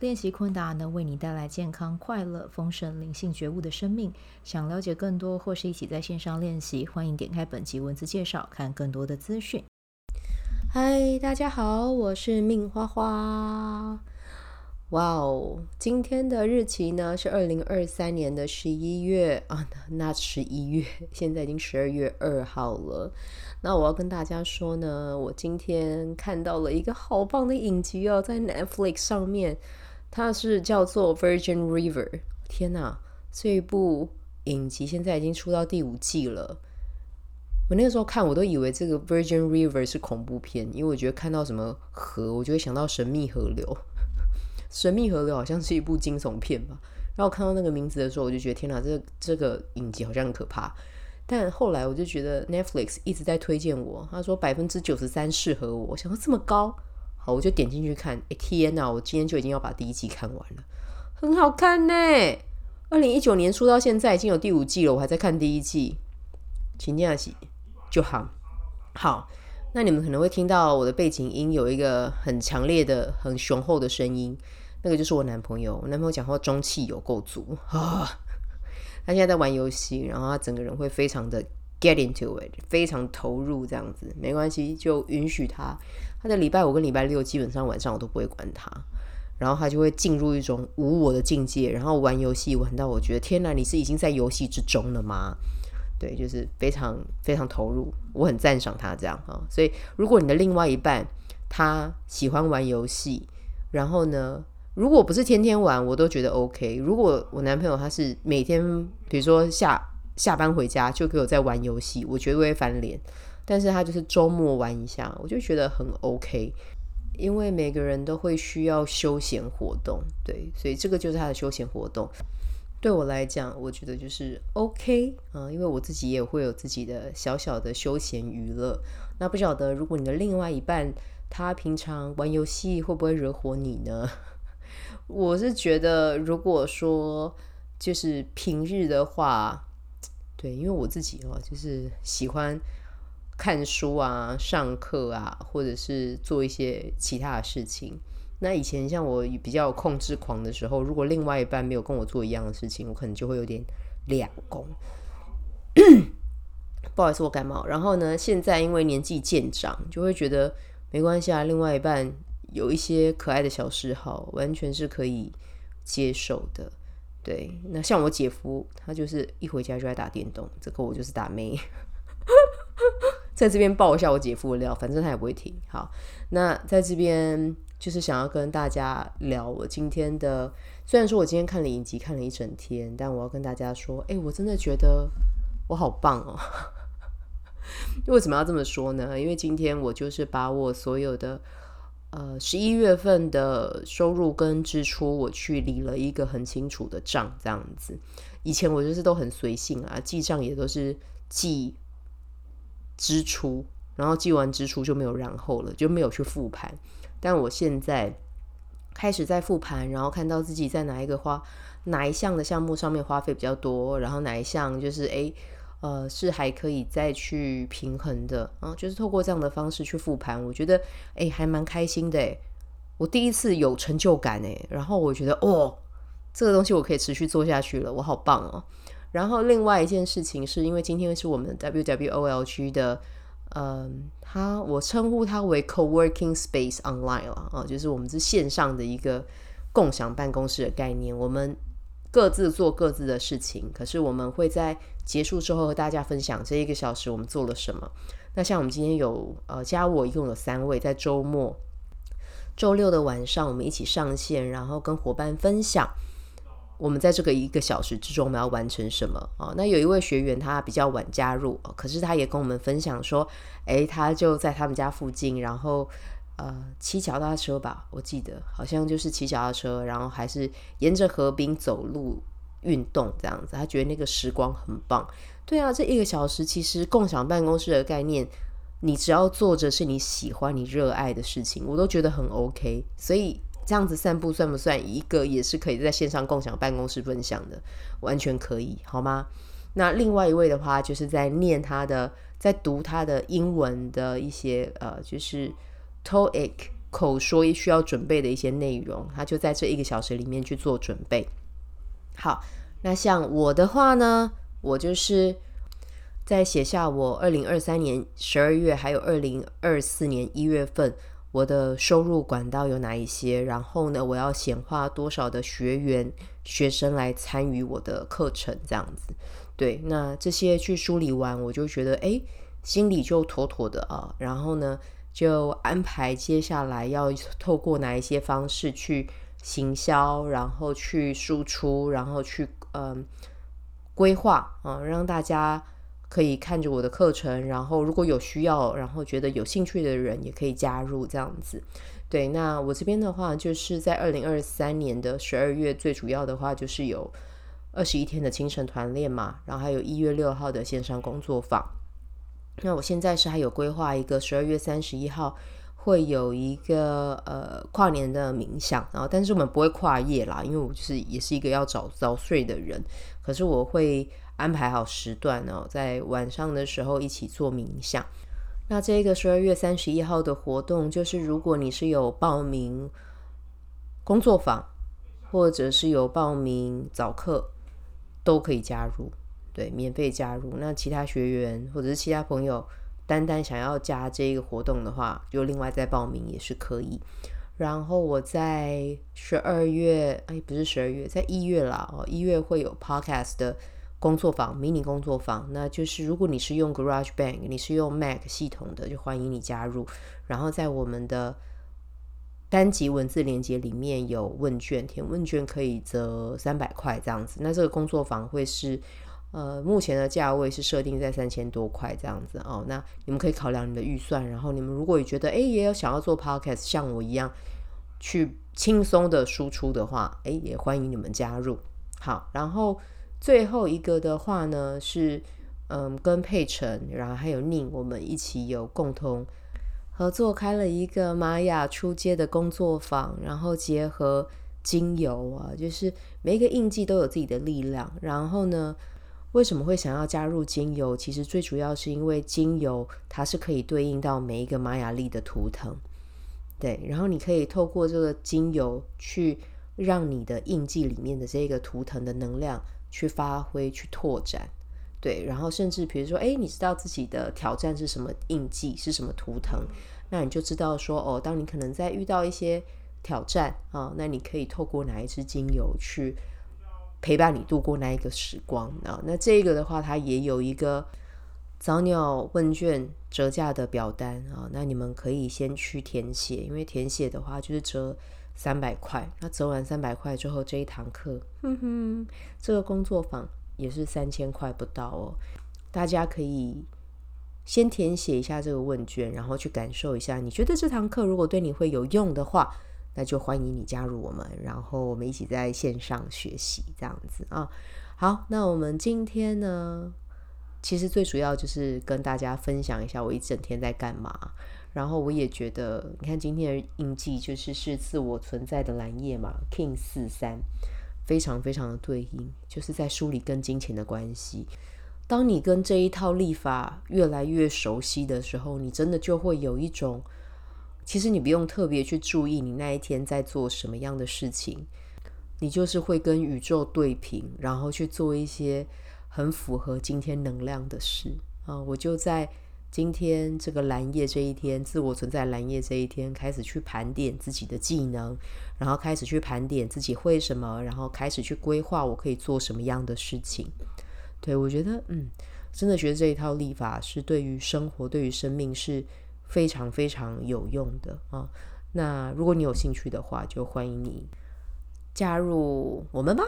练习昆达能为你带来健康、快乐、丰盛、灵性觉悟的生命。想了解更多或是一起在线上练习，欢迎点开本集文字介绍，看更多的资讯。嗨，大家好，我是命花花。哇哦，今天的日期呢是二零二三年的十一月啊，那十一月，现在已经十二月二号了。那我要跟大家说呢，我今天看到了一个好棒的影集哦，在 Netflix 上面。它是叫做《Virgin River》。天哪，这一部影集现在已经出到第五季了。我那个时候看，我都以为这个《Virgin River》是恐怖片，因为我觉得看到什么河，我就会想到《神秘河流》。《神秘河流》好像是一部惊悚片吧。然后看到那个名字的时候，我就觉得天哪，这这个影集好像很可怕。但后来我就觉得 Netflix 一直在推荐我，他说百分之九十三适合我。我想说这么高。好，我就点进去看。哎，天哪！我今天就已经要把第一季看完了，很好看呢。二零一九年出到现在已经有第五季了，我还在看第一季。请假期就好。好，那你们可能会听到我的背景音有一个很强烈的、很雄厚的声音，那个就是我男朋友。我男朋友讲话中气有够足啊！他现在在玩游戏，然后他整个人会非常的 get into it，非常投入这样子。没关系，就允许他。他的礼拜五跟礼拜六基本上晚上我都不会管他，然后他就会进入一种无我的境界，然后玩游戏玩到我觉得天哪，你是已经在游戏之中了吗？对，就是非常非常投入，我很赞赏他这样哈。所以如果你的另外一半他喜欢玩游戏，然后呢，如果不是天天玩，我都觉得 OK。如果我男朋友他是每天，比如说下下班回家就给我在玩游戏，我绝对会翻脸。但是他就是周末玩一下，我就觉得很 OK，因为每个人都会需要休闲活动，对，所以这个就是他的休闲活动。对我来讲，我觉得就是 OK 啊，因为我自己也会有自己的小小的休闲娱乐。那不晓得如果你的另外一半他平常玩游戏会不会惹火你呢？我是觉得，如果说就是平日的话，对，因为我自己哦，就是喜欢。看书啊，上课啊，或者是做一些其他的事情。那以前像我比较控制狂的时候，如果另外一半没有跟我做一样的事情，我可能就会有点两公。不好意思，我感冒。然后呢，现在因为年纪渐长，就会觉得没关系啊。另外一半有一些可爱的小嗜好，完全是可以接受的。对，那像我姐夫，他就是一回家就爱打电动，这个我就是打妹。在这边爆一下我姐夫的料，反正他也不会停。好，那在这边就是想要跟大家聊我今天的。虽然说我今天看了影集看了一整天，但我要跟大家说，哎、我真的觉得我好棒哦。为什么要这么说呢？因为今天我就是把我所有的呃十一月份的收入跟支出，我去理了一个很清楚的账，这样子。以前我就是都很随性啊，记账也都是记。支出，然后记完支出就没有然后了，就没有去复盘。但我现在开始在复盘，然后看到自己在哪一个花哪一项的项目上面花费比较多，然后哪一项就是诶呃是还可以再去平衡的啊，就是透过这样的方式去复盘，我觉得诶还蛮开心的诶，我第一次有成就感诶，然后我觉得哦这个东西我可以持续做下去了，我好棒哦。然后另外一件事情是因为今天是我们 WWOLG 的，嗯，他我称呼它为 Co-working Space Online 了啊，就是我们是线上的一个共享办公室的概念。我们各自做各自的事情，可是我们会在结束之后和大家分享这一个小时我们做了什么。那像我们今天有呃加我一共有三位，在周末周六的晚上我们一起上线，然后跟伙伴分享。我们在这个一个小时之中，我们要完成什么啊？那有一位学员他比较晚加入，可是他也跟我们分享说，诶，他就在他们家附近，然后呃骑脚踏车吧，我记得好像就是骑脚踏车，然后还是沿着河滨走路运动这样子，他觉得那个时光很棒，对啊，这一个小时其实共享办公室的概念，你只要做着是你喜欢、你热爱的事情，我都觉得很 OK。所以这样子散步算不算一个也是可以在线上共享办公室分享的？完全可以，好吗？那另外一位的话，就是在念他的，在读他的英文的一些呃，就是 TOEIC 口说需要准备的一些内容，他就在这一个小时里面去做准备。好，那像我的话呢，我就是在写下我二零二三年十二月还有二零二四年一月份我的收入管道有哪一些，然后呢，我要显化多少的学员学生来参与我的课程，这样子。对，那这些去梳理完，我就觉得哎，心里就妥妥的啊。然后呢，就安排接下来要透过哪一些方式去行销，然后去输出，然后去嗯规划啊，让大家可以看着我的课程。然后如果有需要，然后觉得有兴趣的人也可以加入这样子。对，那我这边的话，就是在二零二三年的十二月，最主要的话就是有。二十一天的清晨团练嘛，然后还有一月六号的线上工作坊。那我现在是还有规划一个十二月三十一号会有一个呃跨年的冥想，然后但是我们不会跨夜啦，因为我就是也是一个要早早睡的人。可是我会安排好时段哦，在晚上的时候一起做冥想。那这个十二月三十一号的活动，就是如果你是有报名工作坊，或者是有报名早课。都可以加入，对，免费加入。那其他学员或者是其他朋友，单单想要加这个活动的话，就另外再报名也是可以。然后我在十二月，哎，不是十二月，在一月啦，哦，一月会有 podcast 的工作坊，迷你工作坊。那就是如果你是用 GarageBand，你是用 Mac 系统的，就欢迎你加入。然后在我们的单集文字连接里面有问卷，填问卷可以折三百块这样子。那这个工作坊会是，呃，目前的价位是设定在三千多块这样子哦。那你们可以考量你的预算，然后你们如果也觉得哎，也有想要做 podcast，像我一样去轻松的输出的话，哎，也欢迎你们加入。好，然后最后一个的话呢是，嗯，跟佩晨，然后还有宁，我们一起有共同。合作开了一个玛雅出街的工作坊，然后结合精油啊，就是每一个印记都有自己的力量。然后呢，为什么会想要加入精油？其实最主要是因为精油它是可以对应到每一个玛雅历的图腾，对。然后你可以透过这个精油去让你的印记里面的这个图腾的能量去发挥、去拓展。对，然后甚至比如说，哎，你知道自己的挑战是什么印记，是什么图腾，那你就知道说，哦，当你可能在遇到一些挑战啊，那你可以透过哪一支精油去陪伴你度过那一个时光啊。那这个的话，它也有一个早鸟问卷折价的表单啊，那你们可以先去填写，因为填写的话就是折三百块。那折完三百块之后，这一堂课，哼哼，这个工作坊。也是三千块不到哦，大家可以先填写一下这个问卷，然后去感受一下，你觉得这堂课如果对你会有用的话，那就欢迎你加入我们，然后我们一起在线上学习这样子啊。好，那我们今天呢，其实最主要就是跟大家分享一下我一整天在干嘛，然后我也觉得，你看今天的印记就是是自我存在的蓝夜嘛，King 四三。非常非常的对应，就是在梳理跟金钱的关系。当你跟这一套立法越来越熟悉的时候，你真的就会有一种，其实你不用特别去注意你那一天在做什么样的事情，你就是会跟宇宙对平，然后去做一些很符合今天能量的事啊。我就在。今天这个蓝夜这一天，自我存在蓝夜这一天，开始去盘点自己的技能，然后开始去盘点自己会什么，然后开始去规划我可以做什么样的事情。对，我觉得，嗯，真的觉得这一套历法是对于生活、对于生命是非常非常有用的啊。那如果你有兴趣的话，就欢迎你加入我们吧。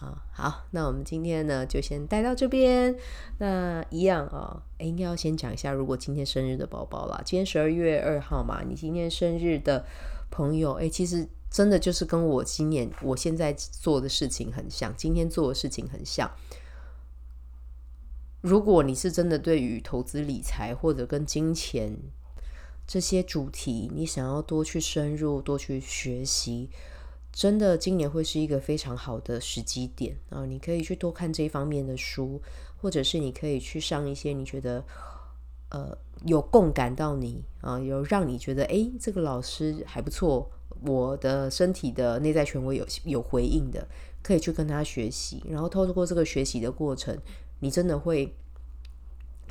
啊，好，那我们今天呢就先带到这边。那一样啊，诶，应该要先讲一下，如果今天生日的宝宝啦，今天十二月二号嘛，你今天生日的朋友，诶，其实真的就是跟我今年我现在做的事情很像，今天做的事情很像。如果你是真的对于投资理财或者跟金钱这些主题，你想要多去深入、多去学习，真的今年会是一个非常好的时机点啊！你可以去多看这一方面的书，或者是你可以去上一些你觉得呃有共感到你啊，有让你觉得诶，这个老师还不错，我的身体的内在权威有有回应的，可以去跟他学习，然后透过这个学习的过程。你真的会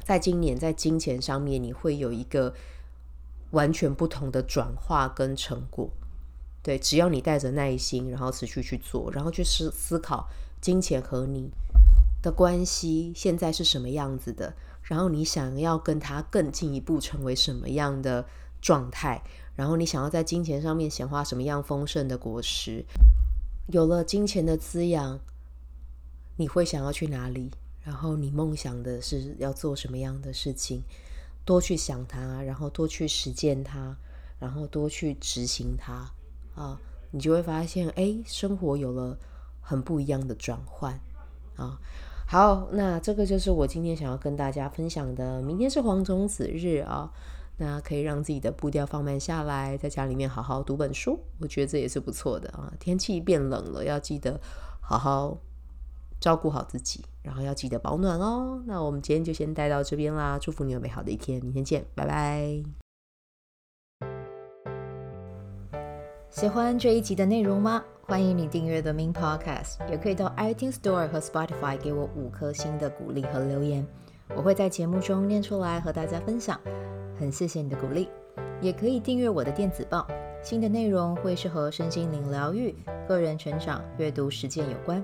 在今年在金钱上面，你会有一个完全不同的转化跟成果。对，只要你带着耐心，然后持续去做，然后去思思考金钱和你的关系现在是什么样子的，然后你想要跟他更进一步成为什么样的状态，然后你想要在金钱上面显化什么样丰盛的果实。有了金钱的滋养，你会想要去哪里？然后你梦想的是要做什么样的事情，多去想它，然后多去实践它，然后多去执行它啊，你就会发现，哎，生活有了很不一样的转换啊。好，那这个就是我今天想要跟大家分享的。明天是黄种子日啊，那可以让自己的步调放慢下来，在家里面好好读本书，我觉得这也是不错的啊。天气变冷了，要记得好好。照顾好自己，然后要记得保暖哦。那我们今天就先带到这边啦，祝福你有美好的一天，明天见，拜拜。喜欢这一集的内容吗？欢迎你订阅 The Min Podcast，也可以到 iTunes Store 和 Spotify 给我五颗星的鼓励和留言，我会在节目中念出来和大家分享。很谢谢你的鼓励，也可以订阅我的电子报，新的内容会是和身心灵疗愈、个人成长、阅读实践有关。